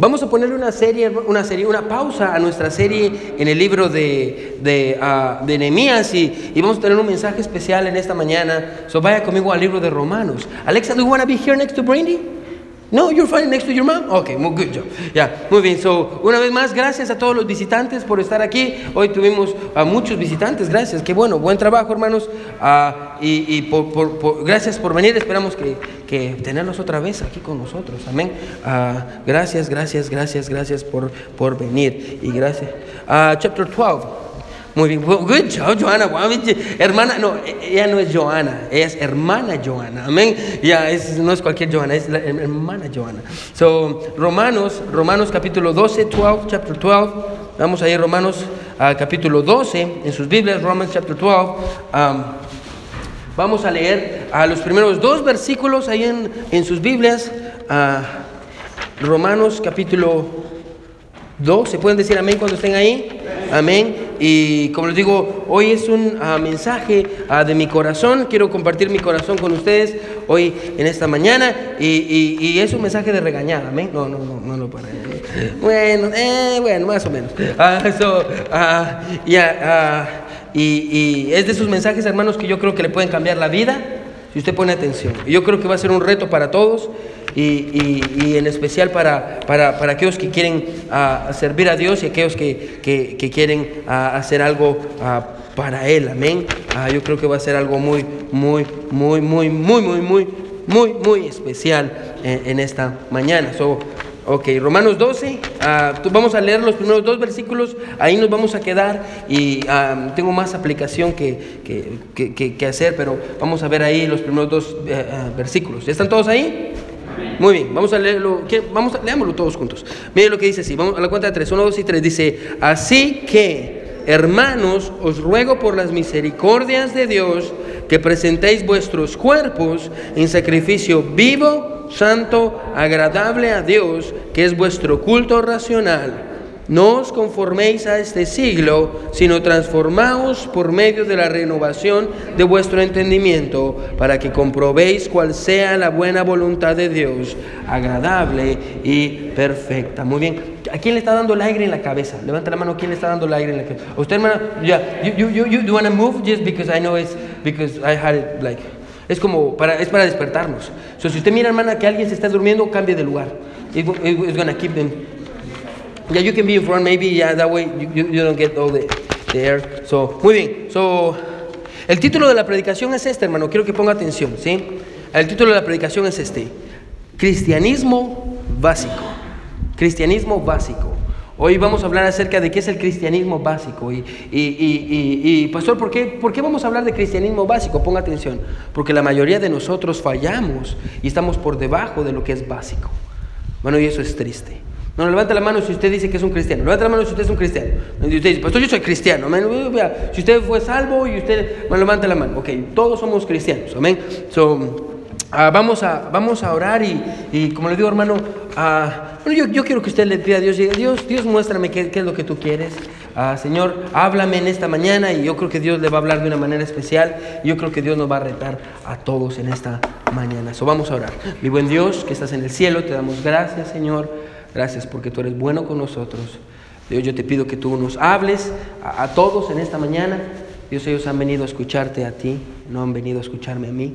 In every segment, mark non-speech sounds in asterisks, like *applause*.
vamos a ponerle una serie, una serie, una pausa a nuestra serie en el libro de, de, ah, de Nehemías y, vamos a tener un mensaje especial en esta mañana. So vaya conmigo al libro de Romanos. Alexa, do you want to be here next to Brandy? No, you're fine next to your mom. Okay, muy good job. Ya, muy bien. So, una vez más, gracias a todos los visitantes por estar aquí. Hoy tuvimos a muchos visitantes. Gracias. Qué bueno, buen trabajo, hermanos. Ah, y y por, por- por- gracias por venir. Esperamos que, que otra vez aquí con nosotros. Amén. Ah, gracias, gracias, gracias, gracias por, por venir. Y gracias. Ah, chapter 12. Muy bien, Well, good job, bitch. hermana, no, e- ella no es Johanna, ella es hermana Johanna. Amén. Ya, es, no es cualquier Johanna, es la her- hermana Johanna. So, Romanos, Romanos capítulo 12, 12, chapter 12. Vamos a ir Romanos ah, capítulo 12 en sus Biblias, Romans chapter 12. Um, vamos a leer a los primeros dos versículos ahí en, en sus Biblias. ah, Romanos capítulo 2, ¿se pueden decir amén cuando estén ahí? Amén. Y como les digo, hoy es un ah, mensaje ah, de mi corazón. Quiero compartir mi corazón con ustedes hoy en esta mañana. Y, y- y es un mensaje de regañada. Amén. No, no, no, no lo para. Bueno, eh, bueno, más o menos. So, ah, ya, ah, y, y es de esos mensajes, hermanos, que yo creo que le pueden cambiar la vida si usted pone atención. Yo creo que va a ser un reto para todos y, y- y en especial para, para, para aquellos que quieren ah, servir a Dios y aquellos que, que- que quieren ah, hacer algo ah, para Él. Amén. Yo creo que va a ser algo muy, muy, muy, muy, muy, muy, muy, muy, muy especial en, en esta mañana. So, Ok, Romanos 12, ah, tú- vamos a leer los primeros dos versículos, ahí nos vamos a quedar y tengo más aplicación que, que- que- que- hacer, pero vamos a ver ahí los primeros dos eh, ah, versículos. ¿Ya están todos ahí? Muy bien, vamos a leerlo, vamos a, leámoslo todos juntos. Miren lo que dice así, vamos a la cuenta de tres, uno, dos y tres, dice, así que, hermanos, os ruego por las misericordias de Dios que presentéis vuestros cuerpos en sacrificio vivo, santo, agradable a Dios, que es vuestro culto racional. No os conforméis a este siglo, sino transformaos por medio de la renovación de vuestro entendimiento, para que comprobéis cuál sea la buena voluntad de Dios, agradable y perfecta. Muy bien. ¿A quién le está dando el aire en la cabeza? Levanta la mano. ¿Quién le está dando el aire en la cabeza? Usted, hermana, ya. You, you, you, you, do wanna move just because I know it's because I had it like. Es como para, es para despertarnos. So, si usted mira, hermana, que alguien se está durmiendo, cambie de lugar. It, it- it's gonna keep them Yeah, you can be in front, maybe, yeah, that way you, you, don't get all the, the air. So, muy bien. So, el título de la predicación es este, hermano. Quiero que ponga atención, ¿sí? El título de la predicación es este: Cristianismo básico. Cristianismo básico. Hoy vamos a hablar acerca de qué es el cristianismo básico. Y, y, y, y- y, pastor, ¿por qué, ¿por qué vamos a hablar de cristianismo básico? Ponga atención. Porque la mayoría de nosotros fallamos y estamos por debajo de lo que es básico. Bueno, y eso es triste. No, levanta la mano si usted dice que es un cristiano. Levanta la mano si usted es un cristiano. Y usted dice, pastor, yo soy cristiano. Amén. Si usted fue salvo y usted, bueno, levanta la mano. Ok, todos somos cristianos. Amén. So, ah, vamos, a, vamos a orar y, y como le digo, hermano, ah, bueno, yo, yo quiero que usted le pida a Dios, Dios, Dios, muéstrame qué, qué es lo que tú quieres. Ah, Señor, háblame en esta mañana y yo creo que Dios le va a hablar de una manera especial. Yo creo que Dios nos va a retar a todos en esta mañana. So, vamos a orar. Mi buen Dios, que estás en el cielo, te damos gracias, Señor. Gracias porque tú eres bueno con nosotros. Dios, yo te pido que tú nos hables a, a todos en esta mañana. Dios, ellos han venido a escucharte a ti, no han venido a escucharme a mí.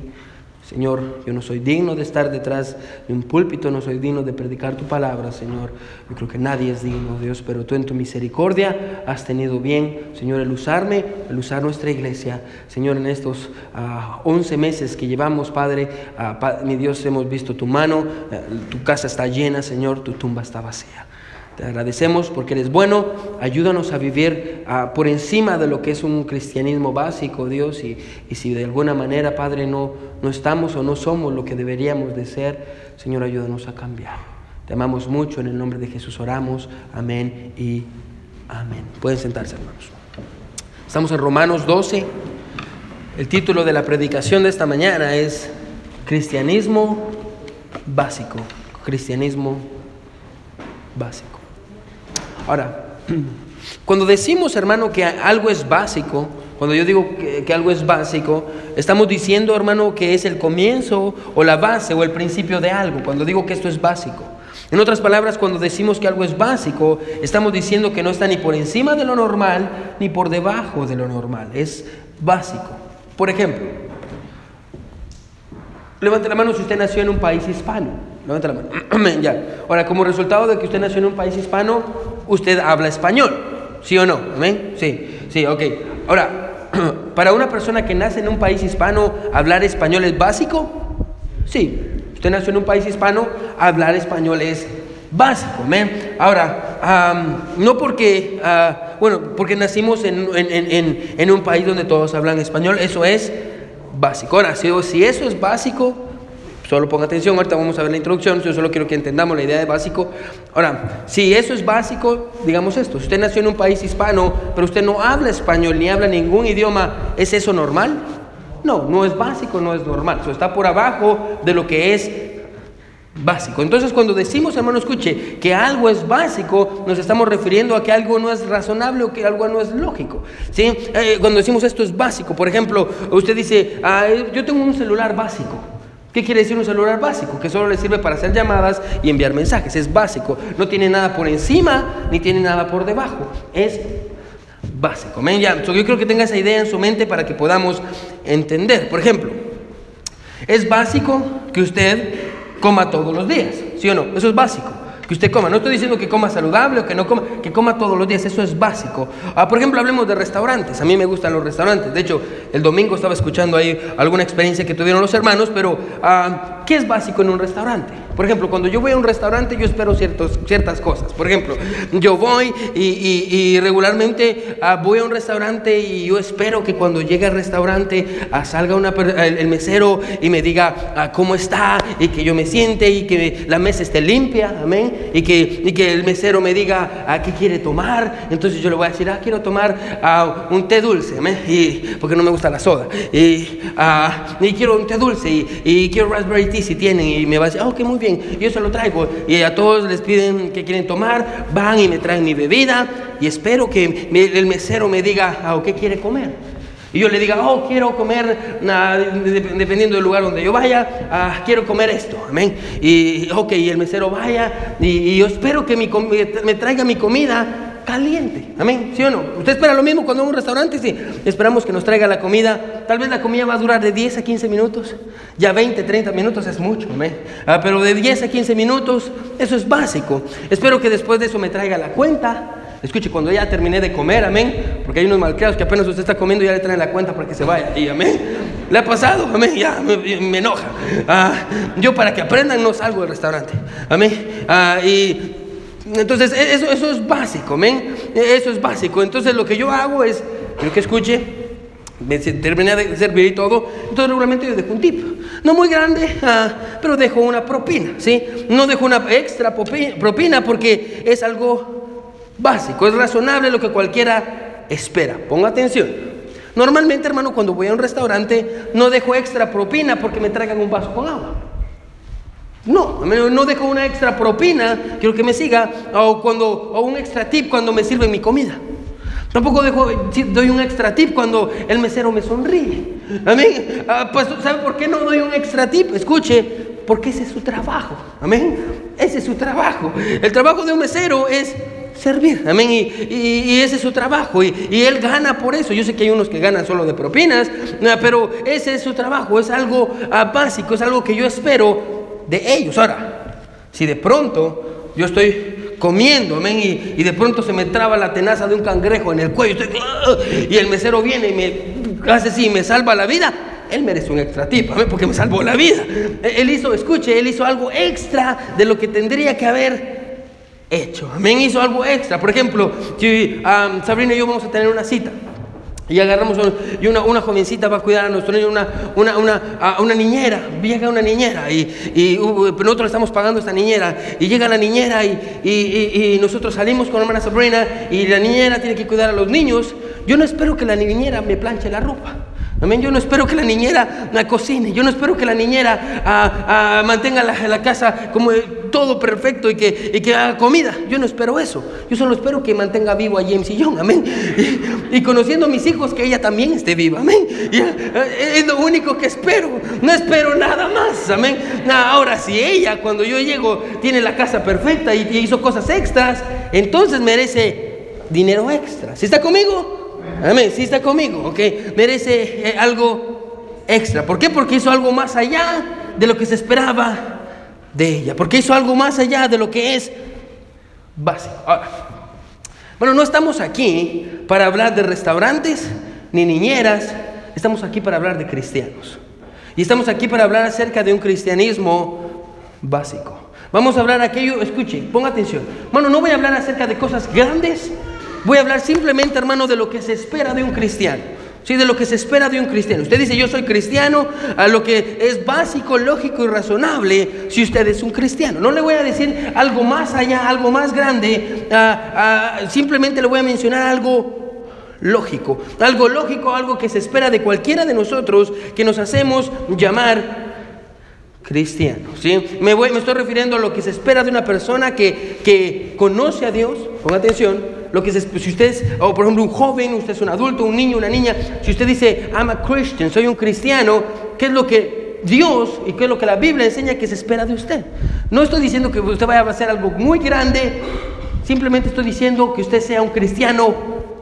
Señor, yo no soy digno de estar detrás de un púlpito, no soy digno de predicar tu palabra, Señor. Yo creo que nadie es digno, Dios, pero tú en tu misericordia has tenido bien, Señor, el usarme, el usar nuestra iglesia. Señor, en estos ah, 11 meses que llevamos, Padre, ah, mi Dios, hemos visto tu mano, eh, tu casa está llena, Señor, tu tumba está vacía. Te agradecemos porque eres bueno. Ayúdanos a vivir por encima de lo que es un cristianismo básico, Dios. Y, y si de alguna manera, Padre, no, no estamos o no somos lo que deberíamos de ser, Señor, ayúdanos a cambiar. Te amamos mucho. En el nombre de Jesús oramos. Amén y amén. Pueden sentarse, hermanos. Estamos en Romanos 12. El título de la predicación de esta mañana es Cristianismo básico. Cristianismo básico. Ahora, *clears throat* cuando decimos, hermano, que algo es básico, cuando yo digo que, algo es básico, estamos diciendo, hermano, que es el comienzo o la base o el principio de algo. Cuando digo que esto es básico. En otras palabras, cuando decimos que algo es básico, estamos diciendo que no está ni por encima de lo normal ni por debajo de lo normal. Es básico. Por ejemplo, levante la mano si usted nació en un país hispano. Levante la mano. *clears throat* ya. Ahora, como resultado de que usted nació en un país hispano, usted habla español. ¿Sí o no? ¿Amén? Sí, sí, ok. Ahora, *clears throat* para una persona que nace en un país hispano, ¿hablar español es básico? Sí. Usted nació en un país hispano, hablar español es básico. ¿amén? Ahora, no porque, ah, bueno, porque nacimos en, en, un país donde todos hablan español, eso es básico. Ahora, si, si eso es básico, Solo ponga atención, ahorita vamos a ver la introducción, yo solo quiero que entendamos la idea de básico. Ahora, si eso es básico, digamos esto, usted nació en un país hispano, pero usted no habla español ni habla ningún idioma, ¿es eso normal? No, no es básico, no es normal, eso está por abajo de lo que es básico. Entonces cuando decimos, hermano, escuche, que algo es básico, nos estamos refiriendo a que algo no es razonable o que algo no es lógico. ¿sí? Eh, cuando decimos esto es básico, por ejemplo, usted dice, ah, yo tengo un celular básico. ¿Qué quiere decir un celular básico? Que solo le sirve para hacer llamadas y enviar mensajes. Es básico. No tiene nada por encima ni tiene nada por debajo. Es básico. Ya, yo creo que tenga esa idea en su mente para que podamos entender. Por ejemplo, es básico que usted coma todos los días. ¿Sí o no? Eso es básico que usted coma. No estoy diciendo que coma saludable o que no coma, que coma todos los días, eso es básico. Ah, por ejemplo, hablemos de restaurantes. A mí me gustan los restaurantes. De hecho, el domingo estaba escuchando ahí alguna experiencia que tuvieron los hermanos, pero ah, ¿qué es básico en un restaurante? Por ejemplo, cuando yo voy a un restaurante, yo espero ciertos, ciertas cosas. Por ejemplo, yo voy y, regularmente ah, voy a un restaurante y yo espero que cuando llegue al restaurante salga una, el, mesero y me diga cómo está y que yo me siente y que la mesa esté limpia. Amén y que, y que el mesero me diga qué quiere tomar. Entonces yo le voy a decir, ah, quiero tomar un té dulce, y, porque no me gusta la soda. Y, y quiero un té dulce y, y, quiero raspberry tea si tienen. Y me va a decir, ah, ok, muy bien, yo se lo traigo. Y a todos les piden que quieren tomar, van y me traen mi bebida y espero que el mesero me diga, ah, ¿qué quiere comer? y yo le diga, oh, quiero comer, dependiendo del lugar donde yo vaya, ah, quiero comer esto, amén. Y, ok, y el mesero vaya, y, yo espero que mi, me traiga mi comida caliente, amén, ¿sí o no? ¿Usted espera lo mismo cuando va a un restaurante? Sí, esperamos que nos traiga la comida, tal vez la comida va a durar de 10 a 15 minutos, ya 20, 30 minutos es mucho, amén. Ah, pero de 10 a 15 minutos, eso es básico. Espero que después de eso me traiga la cuenta, Escuche, cuando ya terminé de comer, amén, porque hay unos malcriados que apenas usted está comiendo ya le traen la cuenta para que se vaya. Y amén, le ha pasado, amén, ya me, enoja. Ah, yo para que aprendan no salgo del restaurante, amén. Ah, y entonces e, eso, eso es básico, amén. E, eso es básico. Entonces lo que yo hago es, quiero que escuche, terminé de servir y todo, entonces regularmente yo dejo un tip. No muy grande, ah, pero dejo una propina, ¿sí? No dejo una extra propina porque es algo básico, es razonable lo que cualquiera espera. Ponga atención. Normalmente, hermano, cuando voy a un restaurante, no dejo extra propina porque me traigan un vaso con agua. No, no dejo una extra propina, quiero que me siga, o, cuando, o un extra tip cuando me sirven mi comida. Tampoco dejo, doy un extra tip cuando el mesero me sonríe. Amén. Ah, pues, ¿sabe por qué no doy un extra tip? Escuche, porque ese es su trabajo. Amén. Ese es su trabajo. El trabajo de un mesero es servir. Amén. Y, ese es su trabajo. Y, él gana por eso. Yo sé que hay unos que ganan solo de propinas, pero ese es su trabajo. Es algo ah, básico, es algo que yo espero de ellos. Ahora, si de pronto yo estoy comiendo, amén, y, de pronto se me traba la tenaza de un cangrejo en el cuello, y el mesero viene y me hace así, me salva la vida, él merece un extra tip, amén, porque me salvó la vida. Él hizo, escuche, él hizo algo extra de lo que tendría que haber hecho. Amén, hizo algo extra. Por ejemplo, Sabrina y yo vamos a tener una cita. Y agarramos y una, una, jovencita va a cuidar a nuestro niño, una, una, una, una niñera, llega una niñera y, y uh, nosotros estamos pagando a esta niñera y llega la niñera y, y, y, nosotros salimos con la hermana Sabrina y la niñera tiene que cuidar a los niños. Yo no espero que la niñera me planche la ropa. Amén. Yo no espero que la niñera la cocine. Yo no espero que la niñera ah, ah, mantenga la, la, casa como todo perfecto y que, y que haga comida. Yo no espero eso. Yo solo espero que mantenga vivo a James y John. Amén. Y, conociendo a mis hijos, que ella también esté viva. Amén. Eh, es lo único que espero. No espero nada más. Amén. Ahora, si ella, cuando yo llego, tiene la casa perfecta y, hizo cosas extras, entonces merece dinero extra. ¿Sí está conmigo? Amén. ¿Sí está conmigo? Ok. Merece eh, algo extra. ¿Por qué? Porque hizo algo más allá de lo que se esperaba de ella, porque hizo algo más allá de lo que es básico. bueno, no estamos aquí para hablar de restaurantes ni niñeras, estamos aquí para hablar de cristianos. Y estamos aquí para hablar acerca de un cristianismo básico. Vamos a hablar aquello, escuche, ponga atención. Bueno, no voy a hablar acerca de cosas grandes, voy a hablar simplemente, hermano, de lo que se espera de un cristiano. Sí, de lo que se espera de un cristiano. Usted dice, yo soy cristiano, a lo que es básico, lógico y razonable si usted es un cristiano. No le voy a decir algo más allá, algo más grande, simplemente le voy a mencionar algo lógico. Algo lógico, algo que se espera de cualquiera de nosotros que nos hacemos llamar cristiano. ¿sí? Me, estoy refiriendo a lo que se espera de una persona que, que conoce a Dios, ponga atención, lo que si usted es, o por ejemplo un joven, usted es un adulto, un niño, una niña, si usted dice, I'm a Christian, soy un cristiano, ¿qué es lo que Dios y qué es lo que la Biblia enseña que se espera de usted? No estoy diciendo que usted vaya a hacer algo muy grande, simplemente estoy diciendo que usted sea un cristiano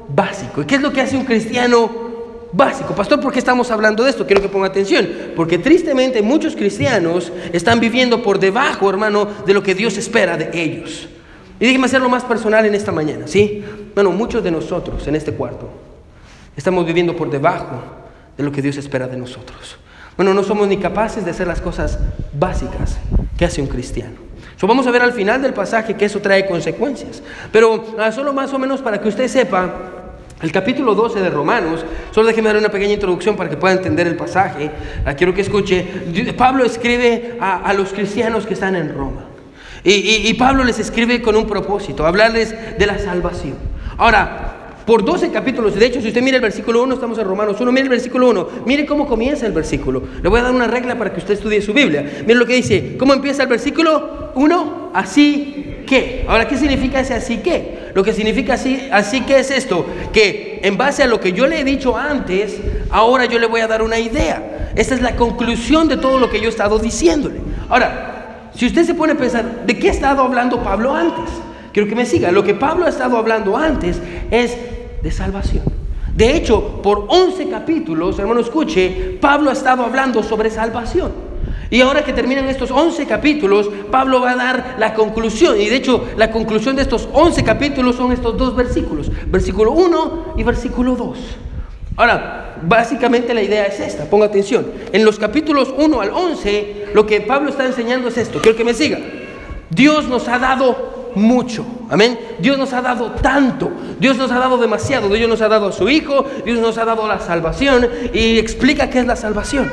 básico. ¿Y qué es lo que hace un cristiano básico. Pastor, ¿por qué estamos hablando de esto? Quiero que ponga atención, porque tristemente muchos cristianos están viviendo por debajo, hermano, de lo que Dios espera de ellos. Y déjeme hacerlo más personal en esta mañana, ¿sí? Bueno, muchos de nosotros en este cuarto estamos viviendo por debajo de lo que Dios espera de nosotros. Bueno, no somos ni capaces de hacer las cosas básicas que hace un cristiano. So, vamos a ver al final del pasaje que eso trae consecuencias. Pero ah, solo más o menos para que usted sepa, el capítulo 12 de Romanos, solo déjeme dar una pequeña introducción para que pueda entender el pasaje. Quiero que escuche. Pablo escribe a los cristianos que están en Roma. Y, Pablo les escribe con un propósito, hablarles de la salvación. Ahora, por 12 capítulos, de hecho, si usted mira el versículo 1, estamos en Romanos 1, mire el versículo 1, mire cómo comienza el versículo. Le voy a dar una regla para que usted estudie su Biblia. Mire lo que dice, ¿cómo empieza el versículo 1? Así que. Ahora, ¿qué significa ese así que? Lo que significa así, así que es esto, que en base a lo que yo le he dicho antes, ahora yo le voy a dar una idea. Esta es la conclusión de todo lo que yo he estado diciéndole. Ahora, si usted se pone a pensar, ¿de qué ha estado hablando Pablo antes? Quiero que me siga. Lo que Pablo ha estado hablando antes es de salvación. De hecho, por 11 capítulos, hermano, escuche, Pablo ha estado hablando sobre salvación. Y ahora que terminan estos 11 capítulos, Pablo va a dar la conclusión. Y de hecho, la conclusión de estos 11 capítulos son estos dos versículos. Versículo 1 y versículo 2. Ahora, básicamente la idea es esta, ponga atención. En los capítulos 1 al 11, lo que Pablo está enseñando es esto, quiero que me siga. Dios nos ha dado mucho, amén. Dios nos ha dado tanto, Dios nos ha dado demasiado, Dios nos ha dado a su Hijo, Dios nos ha dado la salvación y explica qué es la salvación.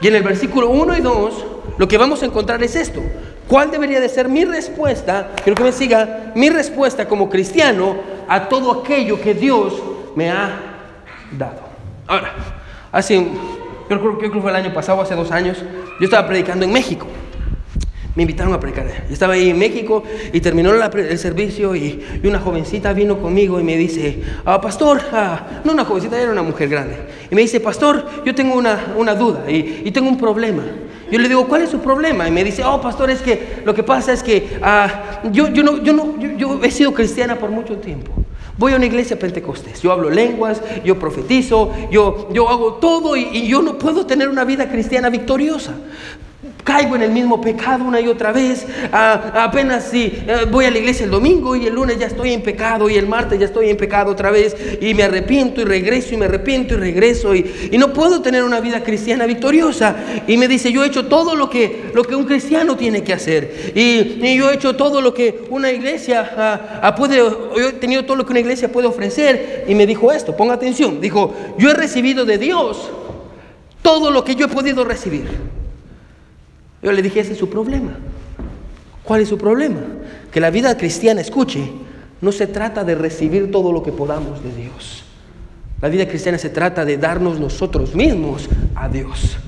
Y en el versículo 1 y 2, lo que vamos a encontrar es esto. ¿Cuál debería de ser mi respuesta? Quiero que me siga, mi respuesta como cristiano a todo aquello que Dios me ha dado. Ahora, hace, yo creo, que fue el año pasado, hace dos años, yo estaba predicando en México. Me invitaron a predicar. Yo estaba ahí en México y terminó el servicio y, una jovencita vino conmigo y me dice, ah, pastor, ah, no una jovencita, era una mujer grande. Y me dice, pastor, yo tengo una, una duda y, y, tengo un problema. Yo le digo, ¿cuál es su problema? Y me dice, oh, pastor, es que lo que pasa es que ah, yo, yo, no, yo, no, yo he sido cristiana por mucho tiempo. Voy a una iglesia pentecostés, yo hablo lenguas, yo profetizo, yo, yo hago todo y, y yo no puedo tener una vida cristiana victoriosa caigo en el mismo pecado una y otra vez. Ah, apenas si eh, voy a la iglesia el domingo y el lunes ya estoy en pecado y el martes ya estoy en pecado otra vez y me arrepiento y regreso y me arrepiento y regreso y, y no puedo tener una vida cristiana victoriosa. Y me dice, yo he hecho todo lo que, lo que un cristiano tiene que hacer y, y yo he hecho todo lo que una iglesia ah, ah, puede, yo he tenido todo lo que una iglesia puede ofrecer. Y me dijo esto, ponga atención, dijo, yo he recibido de Dios todo lo que yo he podido recibir. Yo le dije, ese es su problema. ¿Cuál es su problema? Que la vida cristiana, escuche, no se trata de recibir todo lo que podamos de Dios. La vida cristiana se trata de darnos nosotros mismos a Dios.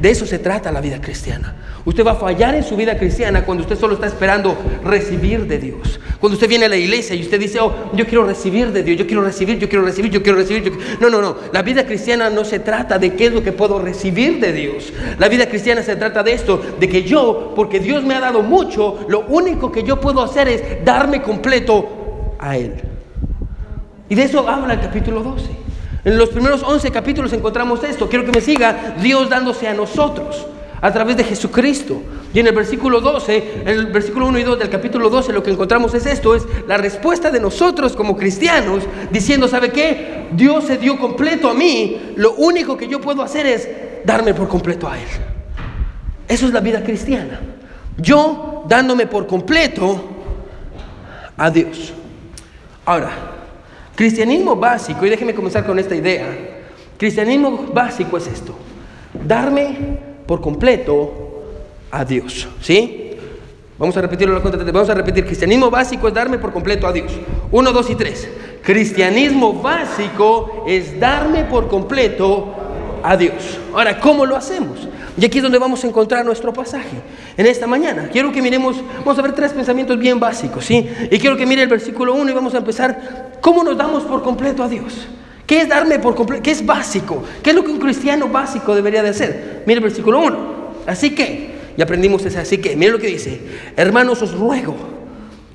De eso se trata la vida cristiana. Usted va a fallar en su vida cristiana cuando usted solo está esperando recibir de Dios. Cuando usted viene a la iglesia y usted dice, oh, yo quiero recibir de Dios, yo quiero recibir, yo quiero recibir, yo quiero recibir. No, no, no. La vida cristiana no se trata de qué es lo que puedo recibir de Dios. La vida cristiana se trata de esto, de que yo, porque Dios me ha dado mucho, lo único que yo puedo hacer es darme completo a Él. Y de eso habla el capítulo 12. En los primeros 11 capítulos encontramos esto. Quiero que me siga Dios dándose a nosotros a través de Jesucristo. Y en el versículo 12, en el versículo 1 y 2 del capítulo 12, lo que encontramos es esto, es la respuesta de nosotros como cristianos, diciendo, ¿sabe qué? Dios se dio completo a mí, lo único que yo puedo hacer es darme por completo a Él. Eso es la vida cristiana. Yo dándome por completo a Dios. Ahora, cristianismo básico, y déjeme comenzar con esta idea, cristianismo básico es esto, darme por completo a Dios. ¿Sí? Vamos a repetirlo Vamos a repetir. Cristianismo básico es darme por completo a Dios. Uno, dos y tres. Cristianismo básico es darme por completo a Dios. Ahora, ¿cómo lo hacemos? Y aquí es donde vamos a encontrar nuestro pasaje en esta mañana. Quiero que miremos, vamos a ver tres pensamientos bien básicos, ¿sí? Y quiero que mire el versículo 1 y vamos a empezar, ¿cómo nos damos por completo a Dios? ¿Qué es darme por completo? ¿Qué es básico? ¿Qué es lo que un cristiano básico debería de hacer? Mire el versículo 1. Así que, y aprendimos ese así que, mire lo que dice, hermanos os ruego,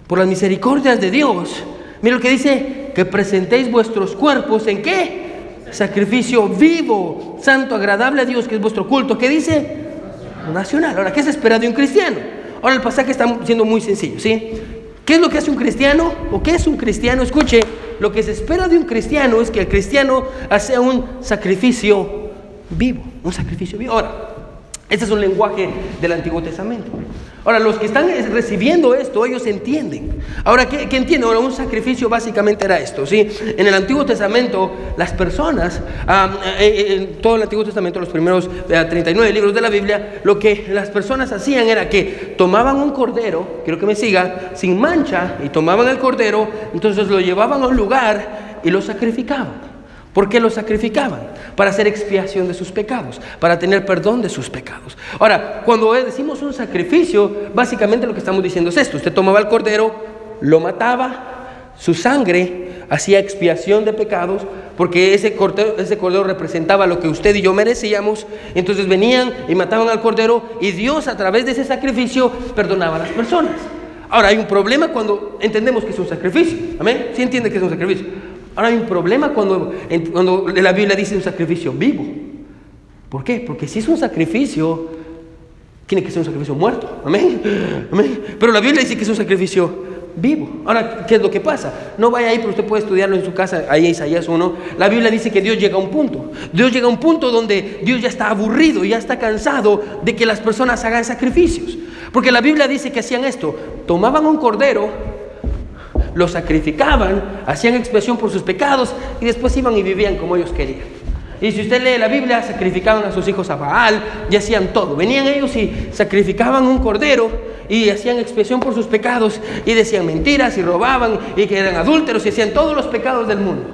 por las misericordias de Dios, mire lo que dice, que presentéis vuestros cuerpos en qué? Sacrificio vivo, santo, agradable a Dios, que es vuestro culto. ¿Qué dice? Nacional. Ahora, ¿qué se espera de un cristiano? Ahora el pasaje está siendo muy sencillo, ¿sí? ¿Qué es lo que hace un cristiano? ¿O qué es un cristiano? Escuche, lo que se espera de un cristiano es que el cristiano haga un sacrificio vivo, un sacrificio vivo. Ahora, este es un lenguaje del Antiguo Testamento. Ahora, los que están recibiendo esto, ellos entienden. Ahora, ¿qué, entienden? Ahora, un sacrificio básicamente era esto, ¿sí? En el Antiguo Testamento, las personas, eh, en todo el Antiguo Testamento, los primeros 39 eh, libros de la Biblia, lo que las personas hacían era que tomaban un cordero, quiero que me siga, sin mancha, y tomaban el cordero, entonces lo llevaban a un lugar y lo sacrificaban. ¿Por qué lo sacrificaban? Para hacer expiación de sus pecados, para tener perdón de sus pecados. Ahora, cuando decimos un sacrificio, básicamente lo que estamos diciendo es esto. Usted tomaba el cordero, lo mataba, su sangre hacía expiación de pecados, porque ese cordero, ese cordero representaba lo que usted y yo merecíamos. Entonces venían y mataban al cordero y Dios a través de ese sacrificio perdonaba a las personas. Ahora, hay un problema cuando entendemos que es un sacrificio. ¿Amén? ¿Sí entiende que es un sacrificio? Ahora hay un problema cuando, cuando la Biblia dice un sacrificio vivo. ¿Por qué? Porque si es un sacrificio, tiene que ser un sacrificio muerto. Amén. Amén. Pero la Biblia dice que es un sacrificio vivo. Ahora, ¿qué es lo que pasa? No vaya ahí, pero usted puede estudiarlo en su casa, ahí en Isaías 1. La Biblia dice que Dios llega a un punto. Dios llega a un punto donde Dios ya está aburrido, ya está cansado de que las personas hagan sacrificios. Porque la Biblia dice que hacían esto. Tomaban un cordero, lo sacrificaban, hacían expresión por sus pecados y después iban y vivían como ellos querían. Y si usted lee la Biblia, sacrificaban a sus hijos a Baal y hacían todo. Venían ellos y sacrificaban un cordero y hacían expresión por sus pecados y decían mentiras y robaban y que eran adúlteros y hacían todos los pecados del mundo.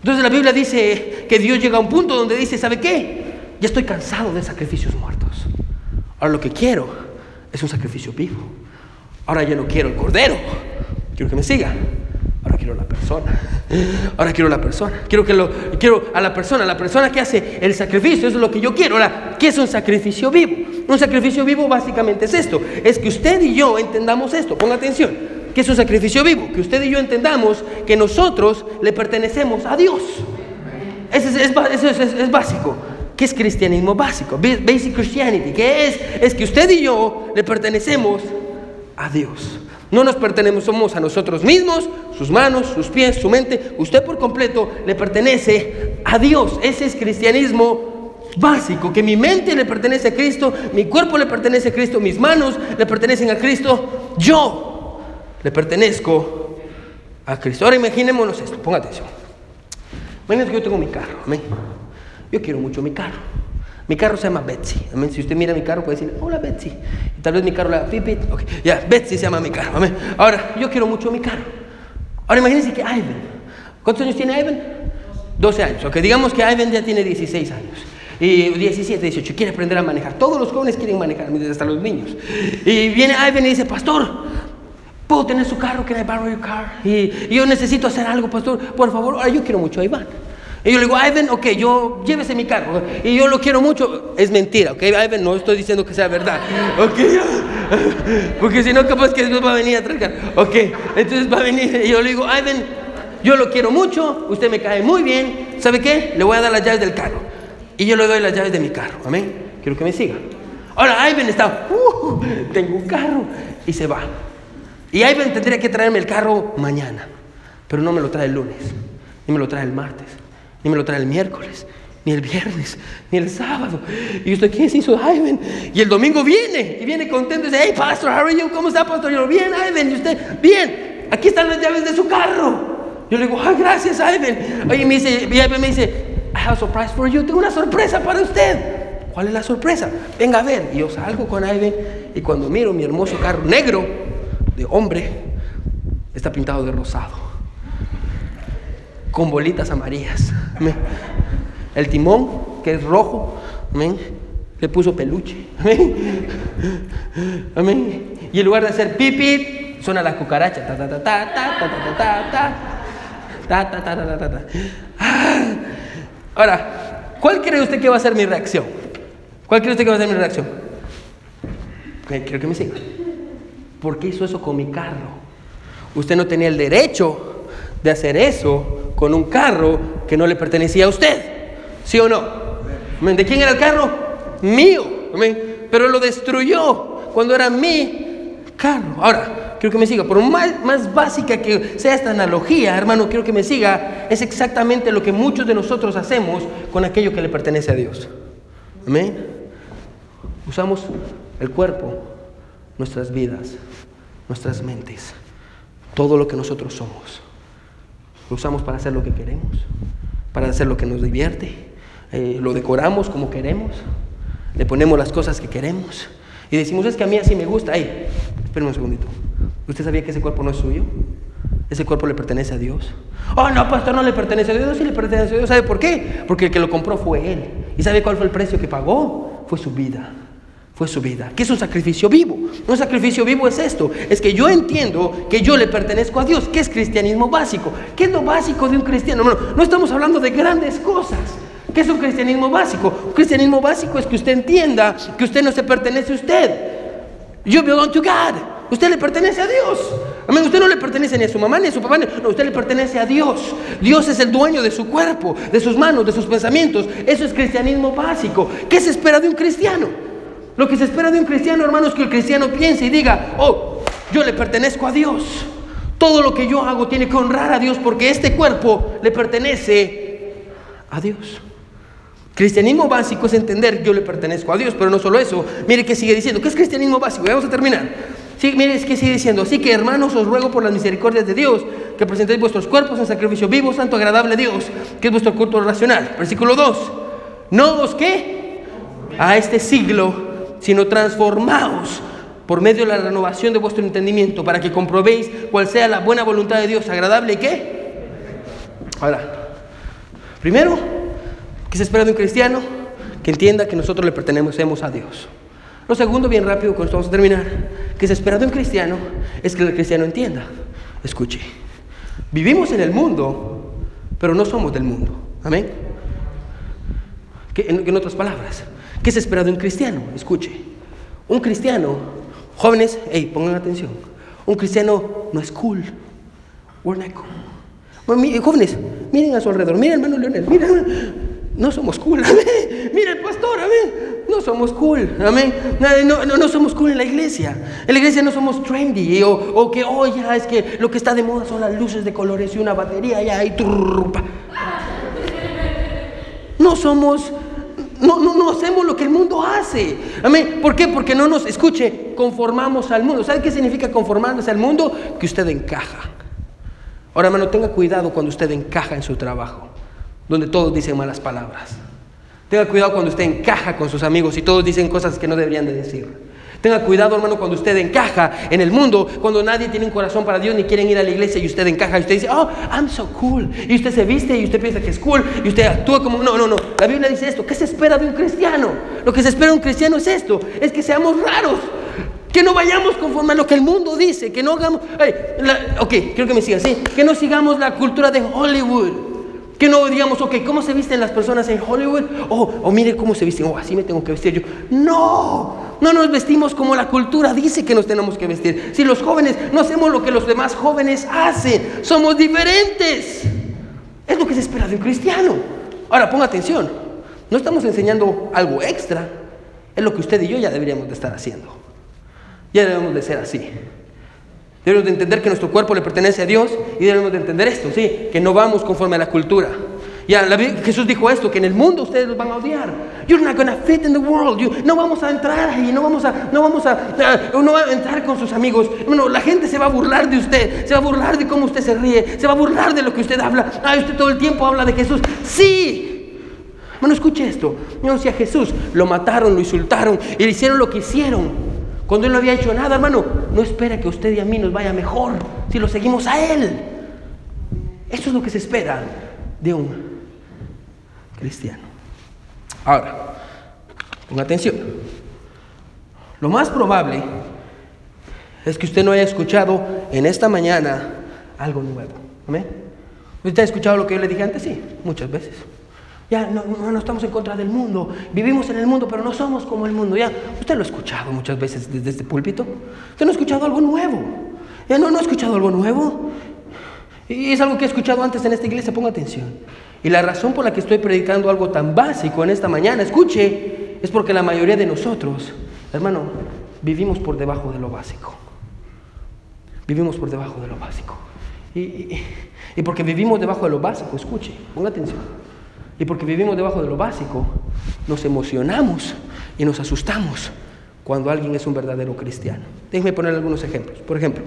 Entonces la Biblia dice que Dios llega a un punto donde dice, ¿sabe qué? Ya estoy cansado de sacrificios muertos. Ahora lo que quiero es un sacrificio vivo. Ahora ya no quiero el cordero, Quiero que me siga. Ahora quiero la persona. Ahora quiero la persona. Quiero que lo quiero a la persona, la persona que hace el sacrificio, eso es lo que yo quiero. Ahora, ¿qué es un sacrificio vivo? Un sacrificio vivo básicamente es esto, es que usted y yo entendamos esto. Ponga atención. ¿Qué es un sacrificio vivo? Que usted y yo entendamos que nosotros le pertenecemos a Dios. Eso es, es básico. ¿Qué es cristianismo básico? Basic Christianity. ¿Qué es? Es que usted y yo le pertenecemos a Dios. No nos pertenecemos a nosotros mismos, sus manos, sus pies, su mente. Usted por completo le pertenece a Dios. Ese es cristianismo básico, que mi mente le pertenece a Cristo, mi cuerpo le pertenece a Cristo, mis manos le pertenecen a Cristo, yo le pertenezco a Cristo. Ahora imaginémonos esto, ponga atención. Imagínense que yo tengo mi carro, amén. Yo quiero mucho mi carro. Mi carro se llama Betsy. Amén. Si usted mira mi carro puede decir, hola Betsy. Y tal vez mi carro la pipit. Okay. Ya, Betsy se llama mi carro. Amén. Ahora, yo quiero mucho mi carro. Ahora imagínense que Ivan. ¿Cuántos años tiene Ivan? 12 años. Ok, digamos que Ivan ya tiene 16 años. Y 17, 18, quiere aprender a manejar. Todos los jóvenes quieren manejar, hasta los niños. Y viene Ivan y dice, pastor, ¿puedo tener su carro? Can I borrow your car? Y, yo necesito hacer algo, pastor, por favor. yo quiero mucho a Iván. Y yo le digo, Ivan, ok, yo llévese mi carro. Y yo lo quiero mucho. Es mentira, ok, Ivan, no estoy diciendo que sea verdad. Ok, *laughs* porque si no, capaz que después va a venir a traer. Ok, entonces va a venir. Y yo le digo, Ivan, yo lo quiero mucho, usted me cae muy bien. ¿Sabe qué? Le voy a dar las llaves del carro. Y yo le doy las llaves de mi carro. Amén. Quiero que me siga. Ahora, Ivan está, uh, tengo un carro. Y se va. Y Ivan tendría que traerme el carro mañana. Pero no me lo trae el lunes. Ni me lo trae el martes. Ni me lo trae el miércoles. Ni el viernes. Ni el sábado. Y estoy, ¿qué se hizo Ivan? Y el domingo viene. Y viene contento. Y dice, hey, Pastor, how? ¿Cómo está, Pastor? Y yo, bien, Ivan. Y usted, bien. Aquí están las llaves de su carro. Yo le digo, ay, gracias, Ivan. Oye, me dice, Ivan me dice, I have a surprise for you. Tengo una sorpresa para usted. ¿Cuál es la sorpresa? Venga a ver. Y yo salgo con Ivan y cuando miro mi hermoso carro negro de hombre, está pintado de rosado. Con bolitas amarillas. El timón, que es rojo, le puso peluche. Y en lugar de hacer pipi, suena la cucaracha. Ahora, ¿cuál cree usted que va a ser mi reacción? ¿Cuál cree usted que va a ser mi reacción? Quiero que me siga. ¿Por qué hizo eso con mi carro? Usted no tenía el derecho de hacer eso con un carro que no le pertenecía a usted. ¿Sí o no? ¿De quién era el carro? Mío. Pero lo destruyó cuando era mi carro. Ahora, quiero que me siga, por más, más básica que sea esta analogía, hermano, quiero que me siga, es exactamente lo que muchos de nosotros hacemos con aquello que le pertenece a Dios. Amén. Usamos el cuerpo, nuestras vidas, nuestras mentes, todo lo que nosotros somos. Lo usamos para hacer lo que queremos, para hacer lo que nos divierte, eh, lo decoramos como queremos, le ponemos las cosas que queremos y decimos, es que a mí así me gusta. Ay, espérenme un segundito. ¿Usted sabía que ese cuerpo no es suyo? Ese cuerpo le pertenece a Dios. Oh, no, pastor, no le pertenece a Dios. Sí le pertenece a Dios. ¿Sabe por qué? Porque el que lo compró fue Él. ¿Y sabe cuál fue el precio que pagó? Fue su vida. Fue su vida. ¿Qué es un sacrificio vivo? Un sacrificio vivo es esto. Es que yo entiendo que yo le pertenezco a Dios. ¿Qué es cristianismo básico? ¿Qué es lo básico de un cristiano? No, estamos hablando de grandes cosas. ¿Qué es un cristianismo básico? Un cristianismo básico es que usted entienda que usted no se pertenece a usted. You belong to God. Usted le pertenece a Dios. Amén. Usted no le pertenece ni a su mamá ni a su papá. No, usted le pertenece a Dios. Dios es el dueño de su cuerpo, de sus manos, de sus pensamientos. Eso es cristianismo básico. ¿Qué se espera de un cristiano? Lo que se espera de un cristiano, hermano, es que el cristiano piense y diga, oh, yo le pertenezco a Dios. Todo lo que yo hago tiene que honrar a Dios porque este cuerpo le pertenece a Dios. Cristianismo básico es entender que yo le pertenezco a Dios, pero no solo eso. Mire que sigue diciendo, ¿qué es cristianismo básico? vamos a terminar. Mire, es que sigue diciendo, así que hermanos, os ruego por las misericordias de Dios que presentéis vuestros cuerpos en sacrificio vivo, santo, agradable a Dios, que es vuestro culto racional. Versículo 2. No os qué a este siglo, sino transformaos por medio de la renovación de vuestro entendimiento, para que comprobéis cuál sea la buena voluntad de Dios, agradable y qué. Ahora, primero, ¿qué se espera de un cristiano? Que entienda que nosotros le pertenecemos a Dios. Lo segundo, bien rápido, con esto vamos a terminar, que se espera de un cristiano es que el cristiano entienda. Escuche, vivimos en el mundo, pero no somos del mundo. Amén. En, en, otras palabras, ¿qué se espera de un cristiano? Escuche, un cristiano, jóvenes, hey, pongan atención, un cristiano no es cool. We're not cool. jóvenes, miren a su alrededor, miren hermano Leonel, miren, no somos cool, amén. Mira el pastor, amén. No somos cool, amén. No, no, somos cool en la iglesia. En la iglesia no somos trendy o, o que, oh, es que lo que está de moda son las luces de colores y una batería ya y turrupa. No somos, no, no, no hacemos lo que el mundo Amén. ¿Por qué? Porque no nos, escuche, conformamos al mundo. ¿Sabe qué significa conformarnos al mundo? Que usted encaja. Ahora, hermano, tenga cuidado cuando usted encaja en su trabajo donde todos dicen malas palabras. Tenga cuidado cuando usted encaja con sus amigos y todos dicen cosas que no deberían de decir. Tenga cuidado, hermano, cuando usted encaja en el mundo, cuando nadie tiene un corazón para Dios ni quieren ir a la iglesia y usted encaja y usted dice, oh, I'm so cool. Y usted se viste y usted piensa que es cool y usted actúa como, no, no, no. La Biblia dice esto, ¿qué se espera de un cristiano? Lo que se espera de un cristiano es esto, es que seamos raros. Que no vayamos conforme a lo que el mundo dice, que no hagamos, ok, quiero que me sigan, sí, que no sigamos la cultura de Hollywood. Que no digamos, ok, ¿cómo se visten las personas en Hollywood? Oh, oh, mire cómo se visten, oh, así me tengo que vestir yo. No, no nos vestimos como la cultura dice que nos tenemos que vestir. Si los jóvenes no hacemos lo que los demás jóvenes hacen, somos diferentes. Es lo que se espera de un cristiano. Ahora, ponga atención, no estamos enseñando algo extra, es lo que usted y yo ya deberíamos de estar haciendo. Ya debemos de ser así. Debemos de entender que nuestro cuerpo le pertenece a Dios y debemos de entender esto, sí, que no vamos conforme a la cultura. Ya Jesús dijo esto, que en el mundo ustedes los van a odiar. You're not gonna fit in the world. no vamos a entrar ahí, no vamos a, no vamos a, no va a entrar con sus amigos. Bueno, la gente se va a burlar de usted, se va a burlar de cómo usted se ríe, se va a burlar de lo que usted habla. Ah, usted todo el tiempo habla de Jesús. Sí. Bueno, escuche esto. No, si a Jesús lo mataron, lo insultaron y le hicieron lo que hicieron. Cuando Él no había hecho nada, hermano, no espera que usted y a mí nos vaya mejor si lo seguimos a Él. Eso es lo que se espera de un cristiano. Ahora, ponga atención. Lo más probable es que usted no haya escuchado en esta mañana algo nuevo. ¿Amén? ¿Usted ha escuchado lo que yo le dije antes? Sí, muchas veces. Ya no, no, estamos en contra del mundo. Vivimos en el mundo, pero no somos como el mundo. Ya, usted lo ha escuchado muchas veces desde este púlpito. Usted no ha escuchado algo nuevo. Ya no, no ha escuchado algo nuevo. Y es algo que he escuchado antes en esta iglesia, ponga atención. Y la razón por la que estoy predicando algo tan básico en esta mañana, escuche, es porque la mayoría de nosotros, hermano, vivimos por debajo de lo básico. Vivimos por debajo de lo básico. y, y porque vivimos debajo de lo básico, escuche, ponga atención. Y porque vivimos debajo de lo básico, nos emocionamos y nos asustamos cuando alguien es un verdadero cristiano. Déjenme poner algunos ejemplos. Por ejemplo,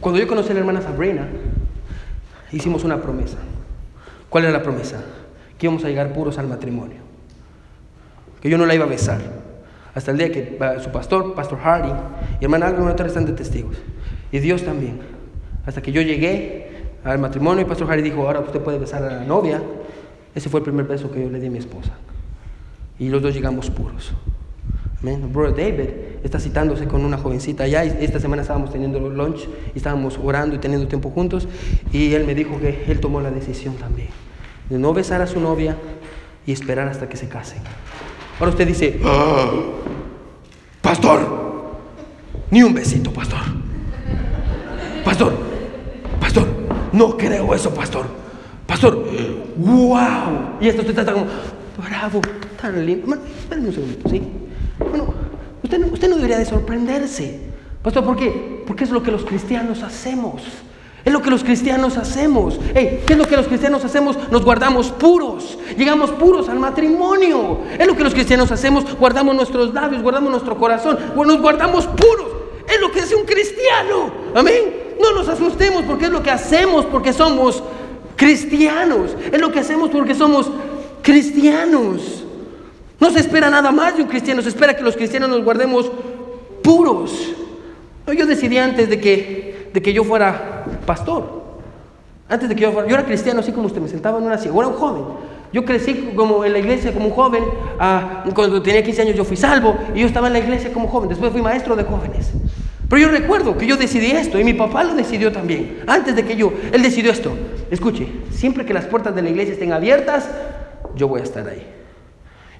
cuando yo conocí a la hermana Sabrina, hicimos una promesa. ¿Cuál era la promesa? Que íbamos a llegar puros al matrimonio. Que yo no la iba a besar. Hasta el día que su pastor, Pastor Hardy, y hermana Alba están de testigos. Y Dios también. Hasta que yo llegué al matrimonio y Pastor Harry dijo, ahora usted puede besar a la novia. Ese fue el primer beso que yo le di a mi esposa. Y los dos llegamos puros. Brother David está citándose con una jovencita allá. Esta semana estábamos teniendo lunch y estábamos orando y teniendo tiempo juntos. Y él me dijo que él tomó la decisión también de no besar a su novia y esperar hasta que se casen. Ahora usted dice, ah, pastor, ni un besito. Pastor, pastor, no creo eso, pastor. Pastor, wow. Y esto usted está como, bravo, tan lindo. espérenme un segundito, ¿sí? Bueno, usted no, usted no debería de sorprenderse. Pastor, ¿por qué? Porque es lo que los cristianos hacemos. Es lo que los cristianos hacemos. ¿Qué es lo que los cristianos hacemos? Nos guardamos puros. Llegamos puros al matrimonio. Es lo que los cristianos hacemos. Guardamos nuestros labios, guardamos nuestro corazón. Nos guardamos puros. Es lo que hace un cristiano. Amén. No nos asustemos porque es lo que hacemos porque somos cristianos. Es lo que hacemos porque somos cristianos. No se espera nada más de un cristiano, se espera que los cristianos nos guardemos puros. Yo decidí antes de que, de que yo fuera pastor. Antes de que yo fuera, yo era cristiano así como usted, me sentaba en una silla, era un joven. Yo crecí como en la iglesia como un joven, ah, cuando tenía 15 años yo fui salvo y yo estaba en la iglesia como joven, después fui maestro de jóvenes. Pero yo recuerdo que yo decidí esto y mi papá lo decidió también. Antes de que yo, él decidió esto. Escuche, siempre que las puertas de la iglesia estén abiertas, yo voy a estar ahí.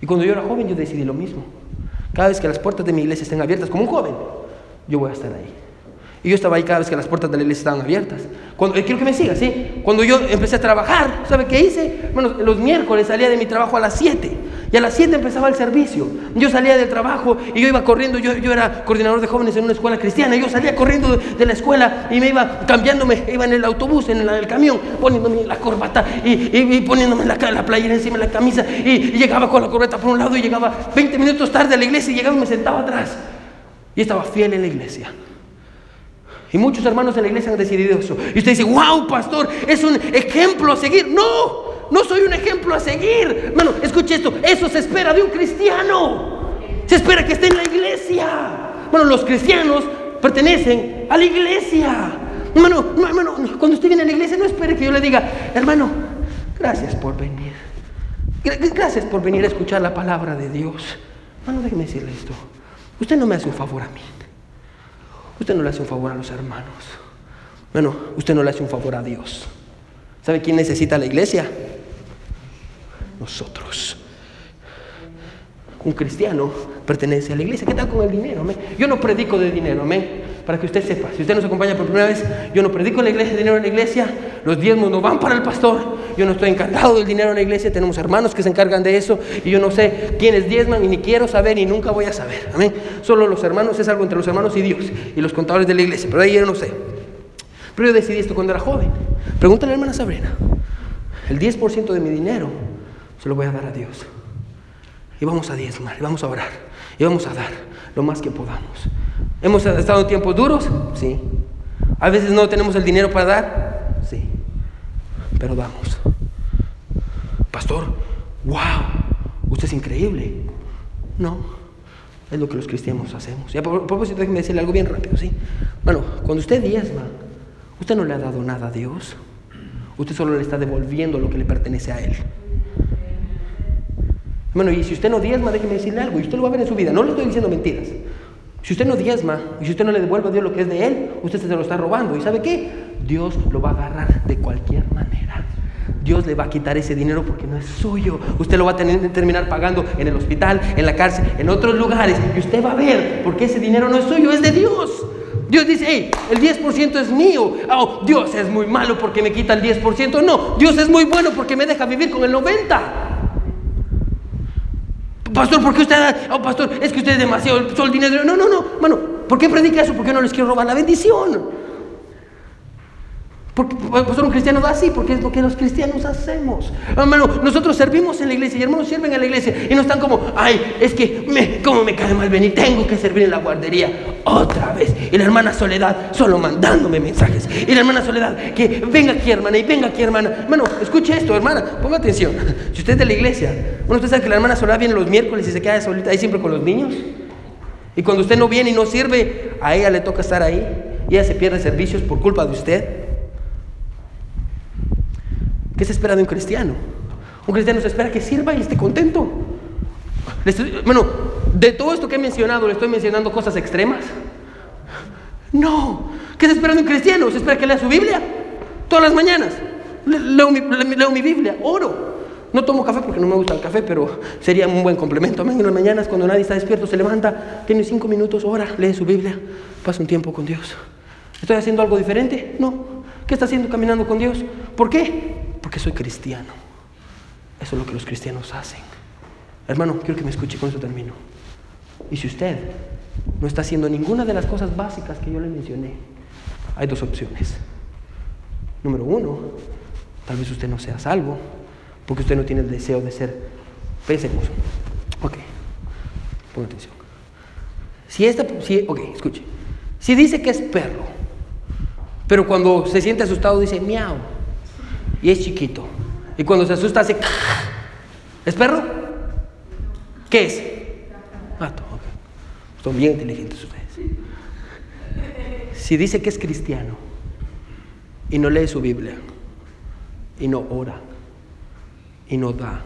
Y cuando yo era joven, yo decidí lo mismo. Cada vez que las puertas de mi iglesia estén abiertas, como un joven, yo voy a estar ahí. Y yo estaba ahí cada vez que las puertas de la iglesia estaban abiertas. Cuando, eh, quiero que me siga, ¿sí? Cuando yo empecé a trabajar, ¿sabe qué hice? Bueno, los miércoles salía de mi trabajo a las 7 y a las 7 empezaba el servicio. Yo salía del trabajo y yo iba corriendo, yo, yo era coordinador de jóvenes en una escuela cristiana, yo salía corriendo de, la escuela y me iba cambiándome, iba en el autobús, en el, camión, poniéndome la corbata y, poniéndome la, la, playera encima de la camisa y, llegaba con la corbata por un lado y llegaba 20 minutos tarde a la iglesia y llegaba y me sentaba atrás. Y estaba fiel en la iglesia. Y muchos hermanos en la iglesia han decidido eso. Y usted dice, wow, pastor, es un ejemplo a seguir. No, no soy un ejemplo a seguir. Hermano, escuche esto, eso se espera de un cristiano. Se espera que esté en la iglesia. Bueno, los cristianos pertenecen a la iglesia. Hermano, hermano, cuando usted viene a la iglesia, no espere que yo le diga, hermano, gracias por venir. Gracias por venir a escuchar la palabra de Dios. Hermano, déjeme decirle esto. Usted no me hace un favor a mí. Usted no le hace un favor a los hermanos. Bueno, usted no le hace un favor a Dios. ¿Sabe quién necesita la iglesia? Nosotros. Un cristiano pertenece a la iglesia. ¿Qué tal con el dinero? Yo no predico de dinero, amén. Para que usted sepa, si usted nos acompaña por primera vez, yo no predico en la iglesia, dinero en la iglesia, los diezmos no van para el pastor, yo no estoy encargado del dinero en la iglesia, tenemos hermanos que se encargan de eso y yo no sé quiénes diezman y ni quiero saber y nunca voy a saber, amén. Solo los hermanos es algo entre los hermanos y Dios y los contadores de la iglesia, pero ahí yo no sé. Pero yo decidí esto cuando era joven. Pregúntale a la hermana Sabrina, el 10% de mi dinero se lo voy a dar a Dios. Y vamos a diezmar, y vamos a orar, y vamos a dar lo más que podamos. ¿Hemos estado en tiempos duros? Sí. ¿A veces no tenemos el dinero para dar? Sí. Pero damos. Pastor, wow, usted es increíble. No, es lo que los cristianos hacemos. Y a propósito, déjeme decirle algo bien rápido, ¿sí? Bueno, cuando usted diezma, usted no le ha dado nada a Dios. Usted solo le está devolviendo lo que le pertenece a Él. Bueno, y si usted no diezma, déjeme decirle algo, y usted lo va a ver en su vida. No le estoy diciendo mentiras. Si usted no diezma y si usted no le devuelve a Dios lo que es de Él, usted se lo está robando. ¿Y sabe qué? Dios lo va a agarrar de cualquier manera. Dios le va a quitar ese dinero porque no es suyo. Usted lo va a tener, terminar pagando en el hospital, en la cárcel, en otros lugares. Y usted va a ver porque ese dinero no es suyo, es de Dios. Dios dice, hey, el 10% es mío. Oh, Dios es muy malo porque me quita el 10%. No, Dios es muy bueno porque me deja vivir con el 90%. Pastor, ¿por qué usted, oh pastor, es que usted es demasiado sol dinero? No, no, no, mano, ¿por qué predica eso? ¿Por qué no les quiero robar la bendición? Porque, pastor, un cristiano da así, porque es lo que los cristianos hacemos. Hermano, nosotros servimos en la iglesia y hermanos sirven en la iglesia y no están como, ay, es que, me, ¿cómo me cae mal venir? Tengo que servir en la guardería otra vez. Y la hermana Soledad solo mandándome mensajes. Y la hermana Soledad, que venga aquí, hermana, y venga aquí, hermana. Hermano, escuche esto, hermana, ponga atención. *laughs* Si usted es de la iglesia, bueno, usted sabe que la hermana Soledad viene los miércoles y se queda solita ahí siempre con los niños. Y cuando usted no viene y no sirve, a ella le toca estar ahí. Y ella se pierde servicios por culpa de usted. ¿Qué se espera de un cristiano? Un cristiano se espera que sirva y esté contento. bueno, de todo esto que he mencionado, ¿le estoy mencionando cosas extremas? No. ¿Qué se espera de un cristiano? ¿Se espera que lea su Biblia? Todas las mañanas. Leo mi, leo mi Biblia, oro. No tomo café porque no me gusta el café, pero sería un buen complemento. En las mañanas, cuando nadie está despierto, se levanta, tiene cinco minutos, ora, lee su Biblia, pasa un tiempo con Dios. ¿Estoy haciendo algo diferente? No. ¿Qué está haciendo caminando con Dios? ¿Por qué? Porque soy cristiano. Eso es lo que los cristianos hacen. Hermano, quiero que me escuche, con eso termino. Y si usted no está haciendo ninguna de las cosas básicas que yo le mencioné, hay dos opciones. Número uno, tal vez usted no sea salvo, porque usted no tiene el deseo de ser. Pensemos. Ok, ponga atención. Si esta, si, ok, escuche. Si dice que es perro, pero cuando se siente asustado dice miau, y es chiquito. Y cuando se asusta hace... ¿Es perro? ¿Qué es? Gato. Son bien inteligentes ustedes. Si dice que es cristiano y no lee su Biblia y no ora y no da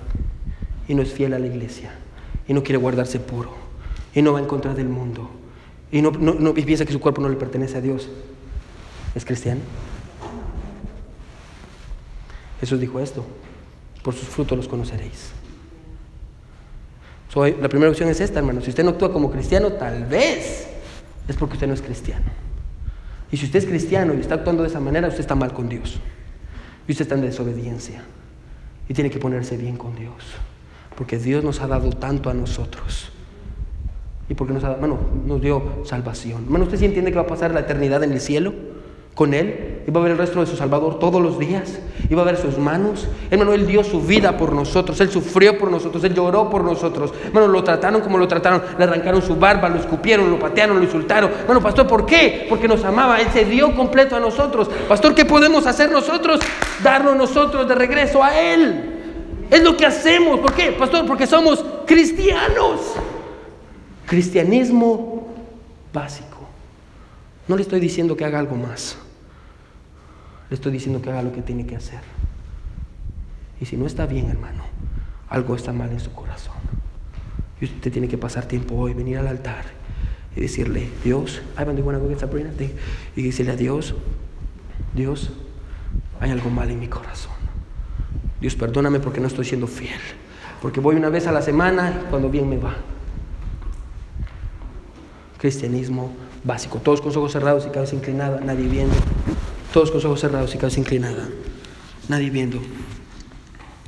y no es fiel a la iglesia y no quiere guardarse puro y no va en contra del mundo y, no, y piensa que su cuerpo no le pertenece a Dios, ¿es cristiano? Jesús dijo esto, por sus frutos los conoceréis. la primera opción es esta, hermano. Si usted no actúa como cristiano, tal vez es porque usted no es cristiano. Y si usted es cristiano y está actuando de esa manera, usted está mal con Dios. Y usted está en desobediencia. Y tiene que ponerse bien con Dios. Porque Dios nos ha dado tanto a nosotros. Y porque nos, ha, nos dio salvación. Hermano, ¿usted sí entiende que va a pasar la eternidad en el cielo? con Él, iba a ver el resto de su Salvador todos los días, iba a ver sus manos. Hermano, Él dio su vida por nosotros, Él sufrió por nosotros, Él lloró por nosotros. Hermano, lo trataron como lo trataron, le arrancaron su barba, lo escupieron, lo patearon, lo insultaron. Bueno, pastor, ¿por qué? Porque nos amaba, Él se dio completo a nosotros. Pastor, ¿qué podemos hacer nosotros? Darnos nosotros de regreso a Él. Es lo que hacemos. ¿Por qué? Pastor, porque somos cristianos. Cristianismo básico. No le estoy diciendo que haga algo más. Le estoy diciendo que haga lo que tiene que hacer. Y si no está bien, hermano, algo está mal en su corazón. Y usted tiene que pasar tiempo hoy, venir al altar y decirle, Dios, I want to go get y decirle a Dios, Dios, hay algo mal en mi corazón. Dios, perdóname porque no estoy siendo fiel. Porque voy una vez a la semana cuando bien me va. Cristianismo básico. Todos con ojos cerrados y cabeza inclinada, nadie viendo. Todos con ojos cerrados y cabeza inclinada, nadie viendo.